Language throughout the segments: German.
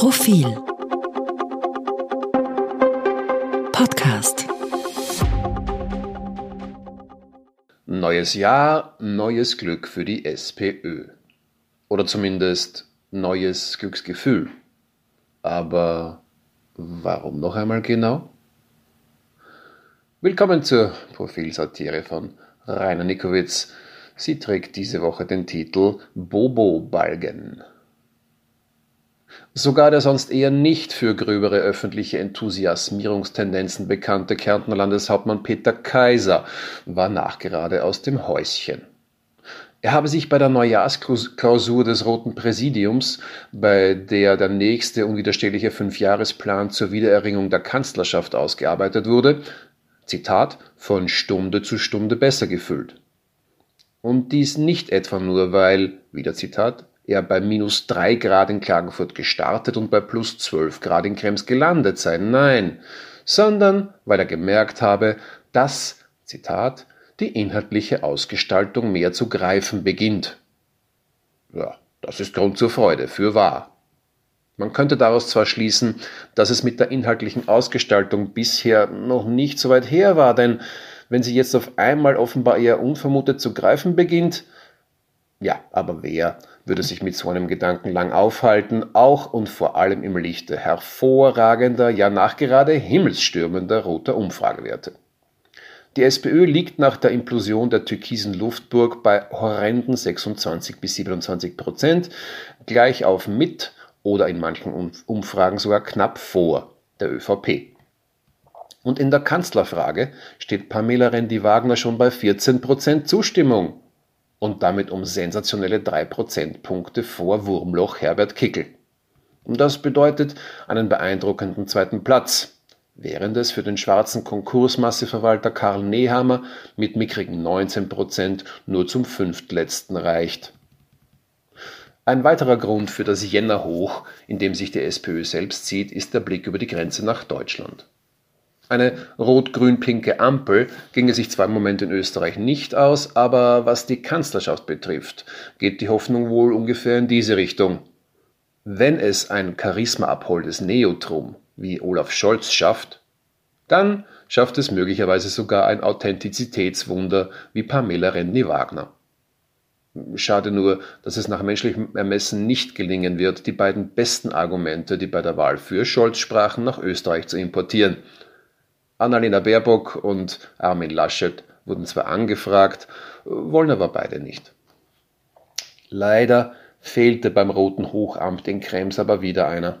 Profil Podcast Neues Jahr, neues Glück für die SPÖ. Oder zumindest neues Glücksgefühl. Aber warum noch einmal genau? Willkommen zur Profilsatire von Rainer Nikowitz. Sie trägt diese Woche den Titel Bobo Balgen. Sogar der sonst eher nicht für gröbere öffentliche Enthusiasmierungstendenzen bekannte Kärntner Landeshauptmann Peter Kaiser war nachgerade aus dem Häuschen. Er habe sich bei der Neujahrsklausur des Roten Präsidiums, bei der der nächste unwiderstehliche Fünfjahresplan zur Wiedererringung der Kanzlerschaft ausgearbeitet wurde, Zitat, von Stunde zu Stunde besser gefühlt. Und dies nicht etwa nur, weil, wieder Zitat, er bei minus drei Grad in Klagenfurt gestartet und bei plus zwölf Grad in Krems gelandet sei. Nein, sondern weil er gemerkt habe, dass, Zitat, die inhaltliche Ausgestaltung mehr zu greifen beginnt. Ja, das ist Grund zur Freude, für wahr. Man könnte daraus zwar schließen, dass es mit der inhaltlichen Ausgestaltung bisher noch nicht so weit her war, denn wenn sie jetzt auf einmal offenbar eher unvermutet zu greifen beginnt, ja, aber wer würde sich mit so einem Gedanken lang aufhalten, auch und vor allem im Lichte hervorragender, ja nachgerade himmelsstürmender roter Umfragewerte. Die SPÖ liegt nach der Implosion der türkisen Luftburg bei horrenden 26 bis 27 Prozent, gleich auf mit oder in manchen Umfragen sogar knapp vor der ÖVP. Und in der Kanzlerfrage steht Pamela Rendi-Wagner schon bei 14 Prozent Zustimmung und damit um sensationelle drei Prozentpunkte vor Wurmloch Herbert Kickel. Und das bedeutet einen beeindruckenden zweiten Platz, während es für den schwarzen Konkursmasseverwalter Karl Nehammer mit mickrigen 19 Prozent nur zum fünftletzten reicht. Ein weiterer Grund für das Jännerhoch, in dem sich die SPÖ selbst sieht, ist der Blick über die Grenze nach Deutschland. Eine rot-grün-pinke Ampel ginge sich zwar im Moment in Österreich nicht aus, aber was die Kanzlerschaft betrifft, geht die Hoffnung wohl ungefähr in diese Richtung. Wenn es ein charismaabholdes Neotrum wie Olaf Scholz schafft, dann schafft es möglicherweise sogar ein Authentizitätswunder wie Pamela Rendi-Wagner. Schade nur, dass es nach menschlichem Ermessen nicht gelingen wird, die beiden besten Argumente, die bei der Wahl für Scholz sprachen, nach Österreich zu importieren – Annalena Baerbock und Armin Laschet wurden zwar angefragt, wollen aber beide nicht. Leider fehlte beim Roten Hochamt in Krems aber wieder einer.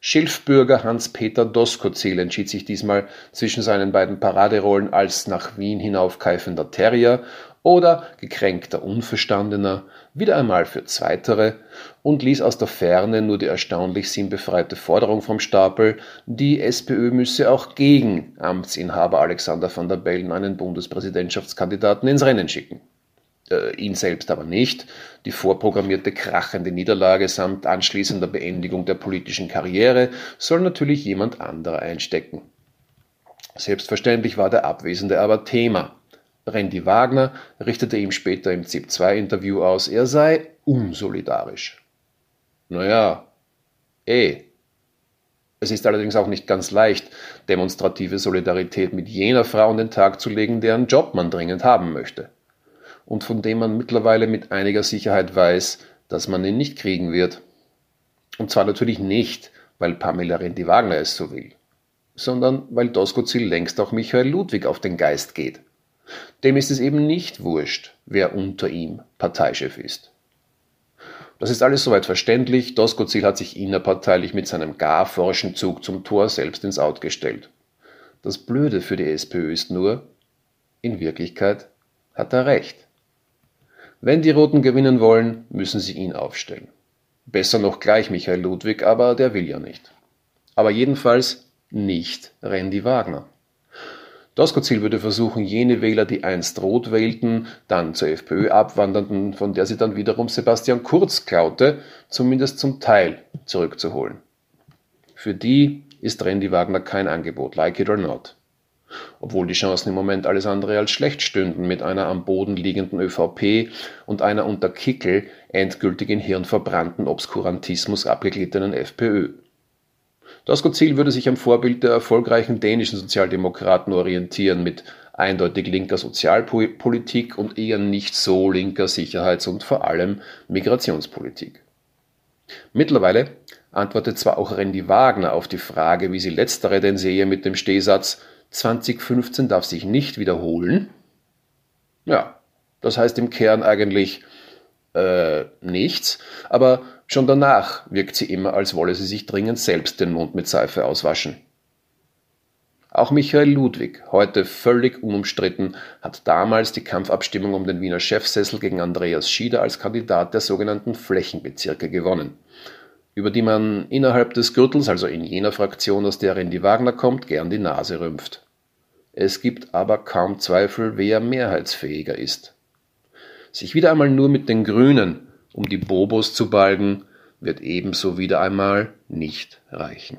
Schilfbürger Hans-Peter Doskozil entschied sich diesmal zwischen seinen beiden Paraderollen als nach Wien hinaufkeifender Terrier oder gekränkter Unverstandener wieder einmal für Zweitere und ließ aus der Ferne nur die erstaunlich sinnbefreite Forderung vom Stapel, die SPÖ müsse auch gegen Amtsinhaber Alexander van der Bellen einen Bundespräsidentschaftskandidaten ins Rennen schicken. Äh, ihn selbst aber nicht. Die vorprogrammierte krachende Niederlage samt anschließender Beendigung der politischen Karriere soll natürlich jemand anderer einstecken. Selbstverständlich war der Abwesende aber Thema. Randy Wagner richtete ihm später im ZIP-2-Interview aus, er sei unsolidarisch. Naja, eh. Es ist allerdings auch nicht ganz leicht, demonstrative Solidarität mit jener Frau an den Tag zu legen, deren Job man dringend haben möchte. Und von dem man mittlerweile mit einiger Sicherheit weiß, dass man ihn nicht kriegen wird. Und zwar natürlich nicht, weil Pamela Rendi Wagner es so will, sondern weil Doskozil längst auch Michael Ludwig auf den Geist geht. Dem ist es eben nicht wurscht, wer unter ihm Parteichef ist. Das ist alles soweit verständlich. Doskozil hat sich innerparteilich mit seinem gar forschen Zug zum Tor selbst ins Out gestellt. Das Blöde für die SPÖ ist nur, in Wirklichkeit hat er recht. Wenn die Roten gewinnen wollen, müssen sie ihn aufstellen. Besser noch gleich Michael Ludwig, aber der will ja nicht. Aber jedenfalls nicht Randy Wagner. Doskozil würde versuchen, jene Wähler, die einst rot wählten, dann zur FPÖ abwanderten, von der sie dann wiederum Sebastian Kurz klaute, zumindest zum Teil zurückzuholen. Für die ist Randy Wagner kein Angebot, like it or not. Obwohl die Chancen im Moment alles andere als schlecht stünden mit einer am Boden liegenden ÖVP und einer unter Kickel endgültig in hirnverbrannten Obskurantismus abgegliedenen FPÖ. Doskozil würde sich am Vorbild der erfolgreichen dänischen Sozialdemokraten orientieren mit eindeutig linker Sozialpolitik und eher nicht so linker Sicherheits- und vor allem Migrationspolitik. Mittlerweile antwortet zwar auch Randy Wagner auf die Frage, wie sie letztere denn sehe mit dem Stehsatz 2015 darf sich nicht wiederholen. Ja, das heißt im Kern eigentlich äh, nichts, aber schon danach wirkt sie immer, als wolle sie sich dringend selbst den Mund mit Seife auswaschen. Auch Michael Ludwig, heute völlig unumstritten, hat damals die Kampfabstimmung um den Wiener Chefsessel gegen Andreas Schieder als Kandidat der sogenannten Flächenbezirke gewonnen, über die man innerhalb des Gürtels, also in jener Fraktion, aus der Randy Wagner kommt, gern die Nase rümpft. Es gibt aber kaum Zweifel, wer mehrheitsfähiger ist. Sich wieder einmal nur mit den Grünen um die Bobos zu balgen, wird ebenso wieder einmal nicht reichen.